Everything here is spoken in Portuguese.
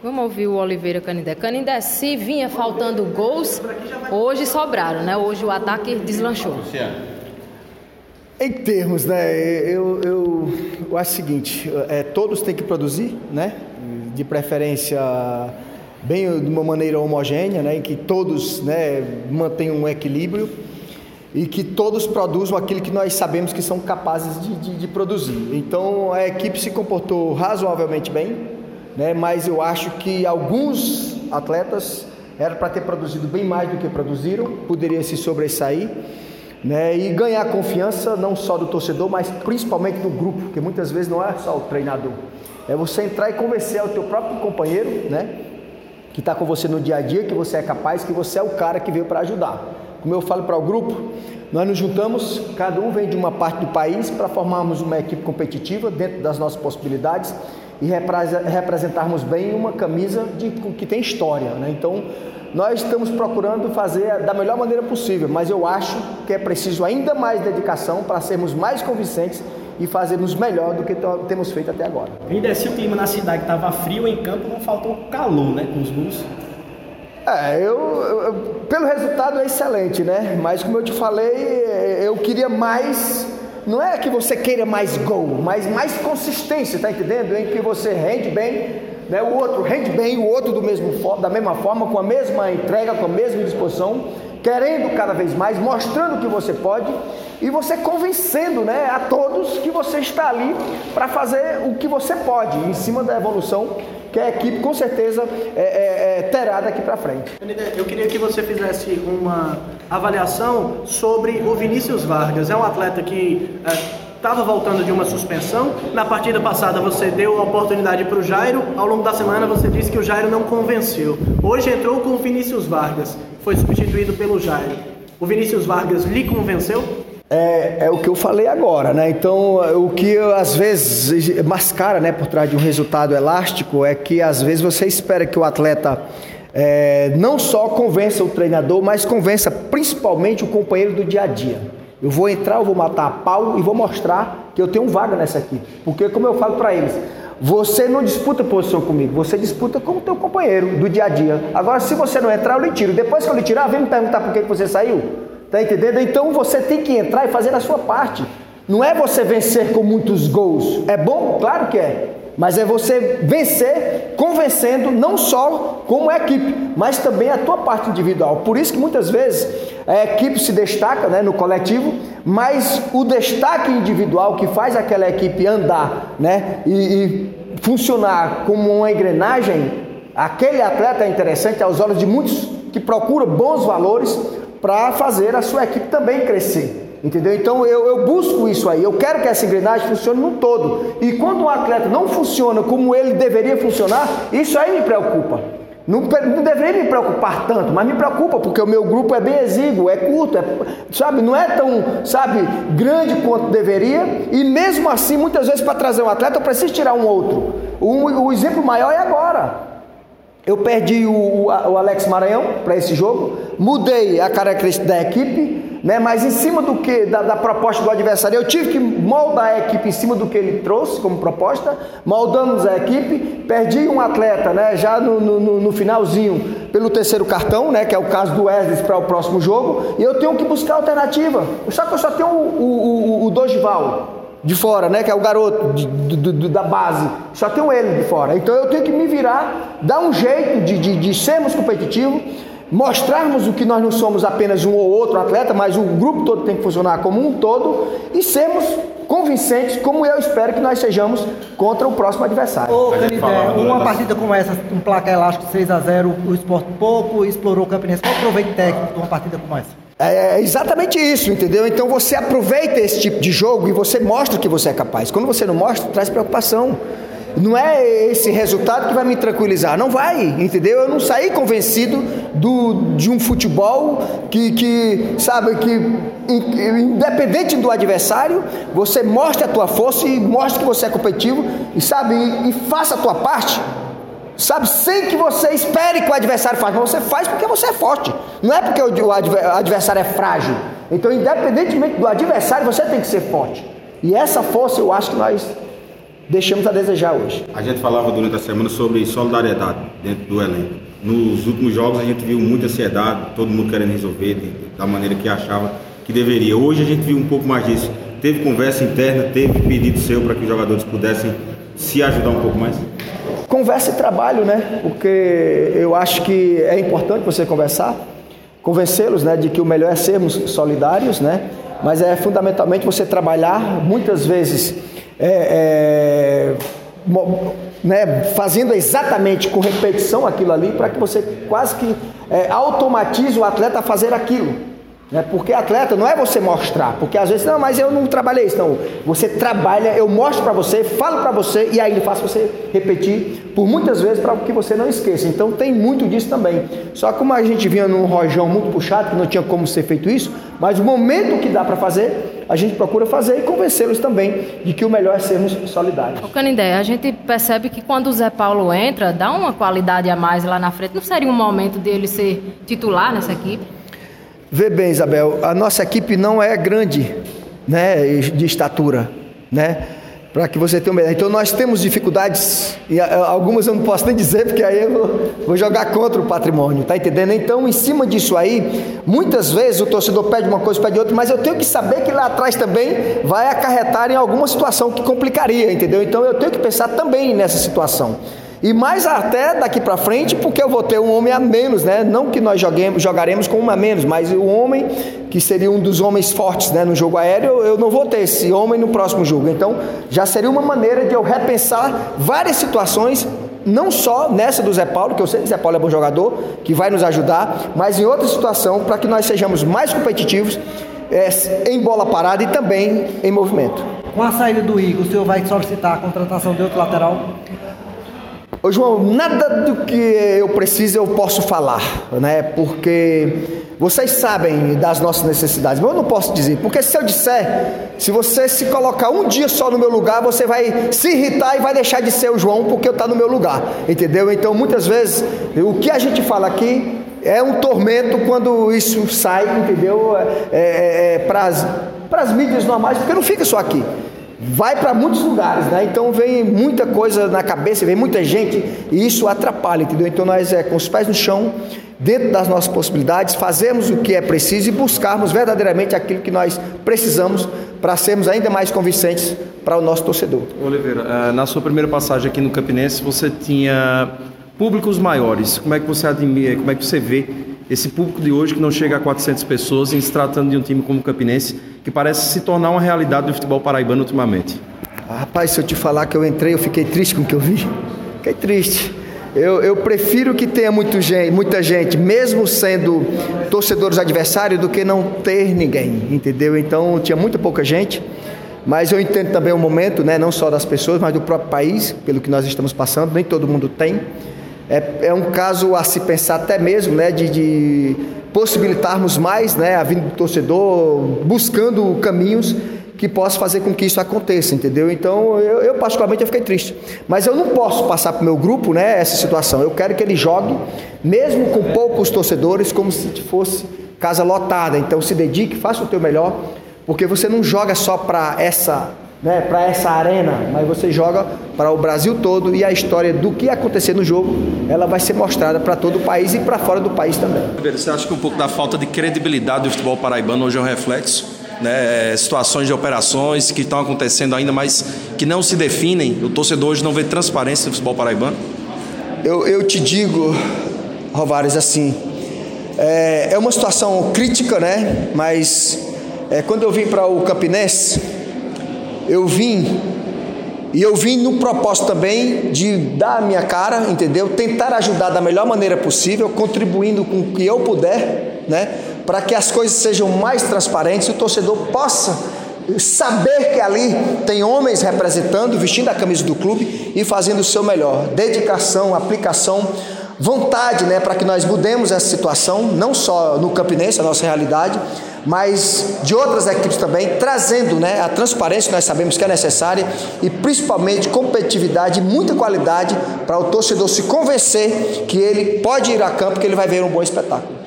Vamos ouvir o Oliveira Canindé. Canindé, se vinha faltando gols, hoje sobraram, né? Hoje o ataque deslanchou. Em termos, né? Eu, eu, eu acho o seguinte: é, todos têm que produzir, né? De preferência bem de uma maneira homogênea, né? Em que todos, né? Mantenham um equilíbrio e que todos produzam aquilo que nós sabemos que são capazes de, de, de produzir. Então a equipe se comportou razoavelmente bem, né? mas eu acho que alguns atletas eram para ter produzido bem mais do que produziram, poderia se sobressair. Né, e ganhar confiança não só do torcedor, mas principalmente do grupo, porque muitas vezes não é só o treinador. É você entrar e convencer o teu próprio companheiro, né, que está com você no dia a dia, que você é capaz, que você é o cara que veio para ajudar. Como eu falo para o grupo, nós nos juntamos, cada um vem de uma parte do país para formarmos uma equipe competitiva dentro das nossas possibilidades e representarmos bem uma camisa de, que tem história. Né? Então, nós estamos procurando fazer da melhor maneira possível, mas eu acho que é preciso ainda mais dedicação para sermos mais convincentes e fazermos melhor do que temos feito até agora. Ainda se o clima na cidade estava frio em campo, não faltou calor, né, com os gols. É, eu, eu, pelo resultado é excelente, né? Mas como eu te falei, eu queria mais. Não é que você queira mais gol, mas mais consistência, tá entendendo? Em que você rende bem, né? o outro rende bem, o outro do mesmo, da mesma forma, com a mesma entrega, com a mesma disposição, querendo cada vez mais, mostrando que você pode e você convencendo né, a todos que você está ali para fazer o que você pode, em cima da evolução que a equipe com certeza é, é, é, terá daqui para frente. Eu queria que você fizesse uma avaliação sobre o Vinícius Vargas. É um atleta que estava é, voltando de uma suspensão. Na partida passada você deu a oportunidade para o Jairo. Ao longo da semana você disse que o Jairo não convenceu. Hoje entrou com o Vinícius Vargas. Foi substituído pelo Jairo. O Vinícius Vargas lhe convenceu? É, é, o que eu falei agora, né? Então, o que às vezes mascara, né, por trás de um resultado elástico é que às vezes você espera que o atleta é, não só convença o treinador, mas convença principalmente o companheiro do dia a dia. Eu vou entrar, eu vou matar a pau e vou mostrar que eu tenho vaga nessa equipe. Porque, como eu falo para eles, você não disputa posição comigo, você disputa com o teu companheiro do dia a dia. Agora, se você não entrar, eu lhe tiro. Depois que eu lhe tirar, vem me perguntar por que você saiu. Tá entendendo? Então você tem que entrar e fazer a sua parte. Não é você vencer com muitos gols. É bom? Claro que é. Mas é você vencer convencendo não só como equipe, mas também a tua parte individual. Por isso que muitas vezes a equipe se destaca né, no coletivo, mas o destaque individual que faz aquela equipe andar né, e, e funcionar como uma engrenagem, aquele atleta é interessante aos olhos de muitos que procuram bons valores, para fazer a sua equipe também crescer. Entendeu? Então eu, eu, busco isso aí, eu quero que essa engrenagem funcione no todo. E quando um atleta não funciona como ele deveria funcionar, isso aí me preocupa. Não, não deveria me preocupar tanto, mas me preocupa porque o meu grupo é bem exíguo, é curto, é, sabe, não é tão, sabe, grande quanto deveria. E mesmo assim, muitas vezes para trazer um atleta eu preciso tirar um outro. O, o exemplo maior é agora. Eu perdi o, o Alex Maranhão para esse jogo, mudei a característica da equipe, né? mas em cima do que da, da, proposta do adversário, eu tive que moldar a equipe em cima do que ele trouxe como proposta, moldamos a equipe, perdi um atleta né? já no, no, no finalzinho pelo terceiro cartão, né? que é o caso do Wesley para o próximo jogo, e eu tenho que buscar alternativa. Só que eu só tenho o, o, o, Dorival de fora, né? Que é o garoto de, da base. Só tenho ele de fora. Então eu tenho que me virar, dar um jeito de, de, de sermos competitivos, mostrarmos o que nós não somos apenas um ou outro atleta, mas o grupo todo tem que funcionar como um todo e sermos convincentes, como eu espero que nós sejamos contra o próximo adversário. Ô, Canidé, uma partida como essa, um placar elástico 6 a 0 o esporte pouco explorou o Campinense. Qual o proveito técnico de uma partida como essa? É, é exatamente isso, entendeu? Então você aproveita esse tipo de jogo e você mostra que você é capaz. Quando você não mostra, traz preocupação. Não é esse resultado que vai me tranquilizar, não vai, entendeu? Eu não saí convencido do, de um futebol que, que, sabe, que independente do adversário, você mostra a tua força e mostra que você é competitivo e sabe, e, e faça a tua parte Sabe, sem que você espere que o adversário faça, mas você faz porque você é forte. Não é porque o adversário é frágil. Então, independentemente do adversário, você tem que ser forte. E essa força eu acho que nós deixamos a desejar hoje. A gente falava durante a semana sobre solidariedade dentro do elenco. Nos últimos jogos a gente viu muita ansiedade, todo mundo querendo resolver de, da maneira que achava que deveria. Hoje a gente viu um pouco mais disso. Teve conversa interna, teve pedido seu para que os jogadores pudessem se ajudar um pouco mais? Conversa e trabalho, né? Porque eu acho que é importante você conversar, convencê-los, né, de que o melhor é sermos solidários, né? Mas é fundamentalmente você trabalhar muitas vezes é, é, né, fazendo exatamente com repetição aquilo ali para que você quase que é, automatize o atleta a fazer aquilo. Né? Porque atleta não é você mostrar, porque às vezes, não, mas eu não trabalhei isso. Não, você trabalha, eu mostro para você, falo para você e aí ele faço você repetir por muitas vezes para que você não esqueça. Então tem muito disso também. Só que como a gente vinha num rojão muito puxado, que não tinha como ser feito isso, mas o momento que dá para fazer, a gente procura fazer e convencê-los também de que o melhor é sermos solidários. O Canindé, a gente percebe que quando o Zé Paulo entra, dá uma qualidade a mais lá na frente. Não seria um momento dele ser titular nessa equipe? Vê bem, Isabel, a nossa equipe não é grande, né, de estatura, né? Para que você tenha uma. Então nós temos dificuldades, e algumas eu não posso nem dizer, porque aí eu vou, vou jogar contra o patrimônio, tá entendendo? Então, em cima disso aí, muitas vezes o torcedor pede uma coisa, pede outra, mas eu tenho que saber que lá atrás também vai acarretar em alguma situação que complicaria, entendeu? Então eu tenho que pensar também nessa situação. E mais até daqui para frente, porque eu vou ter um homem a menos, né? Não que nós joguemos, jogaremos com um a menos, mas o homem que seria um dos homens fortes, né, no jogo aéreo, eu não vou ter esse homem no próximo jogo. Então, já seria uma maneira de eu repensar várias situações não só nessa do Zé Paulo, que eu sei que Zé Paulo é bom jogador, que vai nos ajudar, mas em outra situação, para que nós sejamos mais competitivos é, em bola parada e também em movimento. Com a saída do Igor, o senhor vai solicitar a contratação de outro lateral? Ô João, nada do que eu preciso eu posso falar, né? Porque vocês sabem das nossas necessidades, mas eu não posso dizer, porque se eu disser, se você se colocar um dia só no meu lugar, você vai se irritar e vai deixar de ser o João porque eu estou no meu lugar, entendeu? Então muitas vezes o que a gente fala aqui é um tormento quando isso sai, entendeu? É, é, é, para as mídias normais, porque não fica só aqui vai para muitos lugares, né? Então vem muita coisa na cabeça, vem muita gente e isso atrapalha, entendeu? Então nós é com os pés no chão, dentro das nossas possibilidades, fazemos o que é preciso e buscarmos verdadeiramente aquilo que nós precisamos para sermos ainda mais convincentes para o nosso torcedor. Oliveira, eh, na sua primeira passagem aqui no Campinense, você tinha públicos maiores. Como é que você admira, como é que você vê esse público de hoje que não chega a 400 pessoas em se tratando de um time como o Campinense, que parece se tornar uma realidade do futebol paraibano ultimamente? Ah, rapaz, se eu te falar que eu entrei, eu fiquei triste com o que eu vi. Fiquei triste. Eu, eu prefiro que tenha muito gente, muita gente, mesmo sendo torcedores adversários, do que não ter ninguém, entendeu? Então tinha muito pouca gente, mas eu entendo também o momento, né, não só das pessoas, mas do próprio país, pelo que nós estamos passando, nem todo mundo tem. É, é um caso a se pensar até mesmo, né, de, de possibilitarmos mais, né, a vinda do torcedor, buscando caminhos que possa fazer com que isso aconteça, entendeu? Então, eu, eu particularmente eu fiquei triste. Mas eu não posso passar para o meu grupo, né, essa situação. Eu quero que ele jogue, mesmo com poucos torcedores, como se fosse casa lotada. Então, se dedique, faça o teu melhor, porque você não joga só para essa né, para essa arena, mas você joga para o Brasil todo e a história do que acontecer no jogo, ela vai ser mostrada para todo o país e para fora do país também. Você acha que um pouco da falta de credibilidade do futebol paraibano hoje é um reflexo? Né, situações de operações que estão acontecendo ainda, mas que não se definem. O torcedor hoje não vê transparência no futebol paraibano? Eu, eu te digo, Rovares, assim, é, é uma situação crítica, né? Mas é, quando eu vim para o Campinense, eu vim e eu vim no propósito também de dar a minha cara, entendeu? Tentar ajudar da melhor maneira possível, contribuindo com o que eu puder, né? Para que as coisas sejam mais transparentes e o torcedor possa saber que ali tem homens representando, vestindo a camisa do clube e fazendo o seu melhor. Dedicação, aplicação, vontade, né? Para que nós mudemos essa situação, não só no Campinense, a nossa realidade, mas de outras equipes também, trazendo né, a transparência que nós sabemos que é necessária e principalmente competitividade e muita qualidade para o torcedor se convencer que ele pode ir a campo, que ele vai ver um bom espetáculo.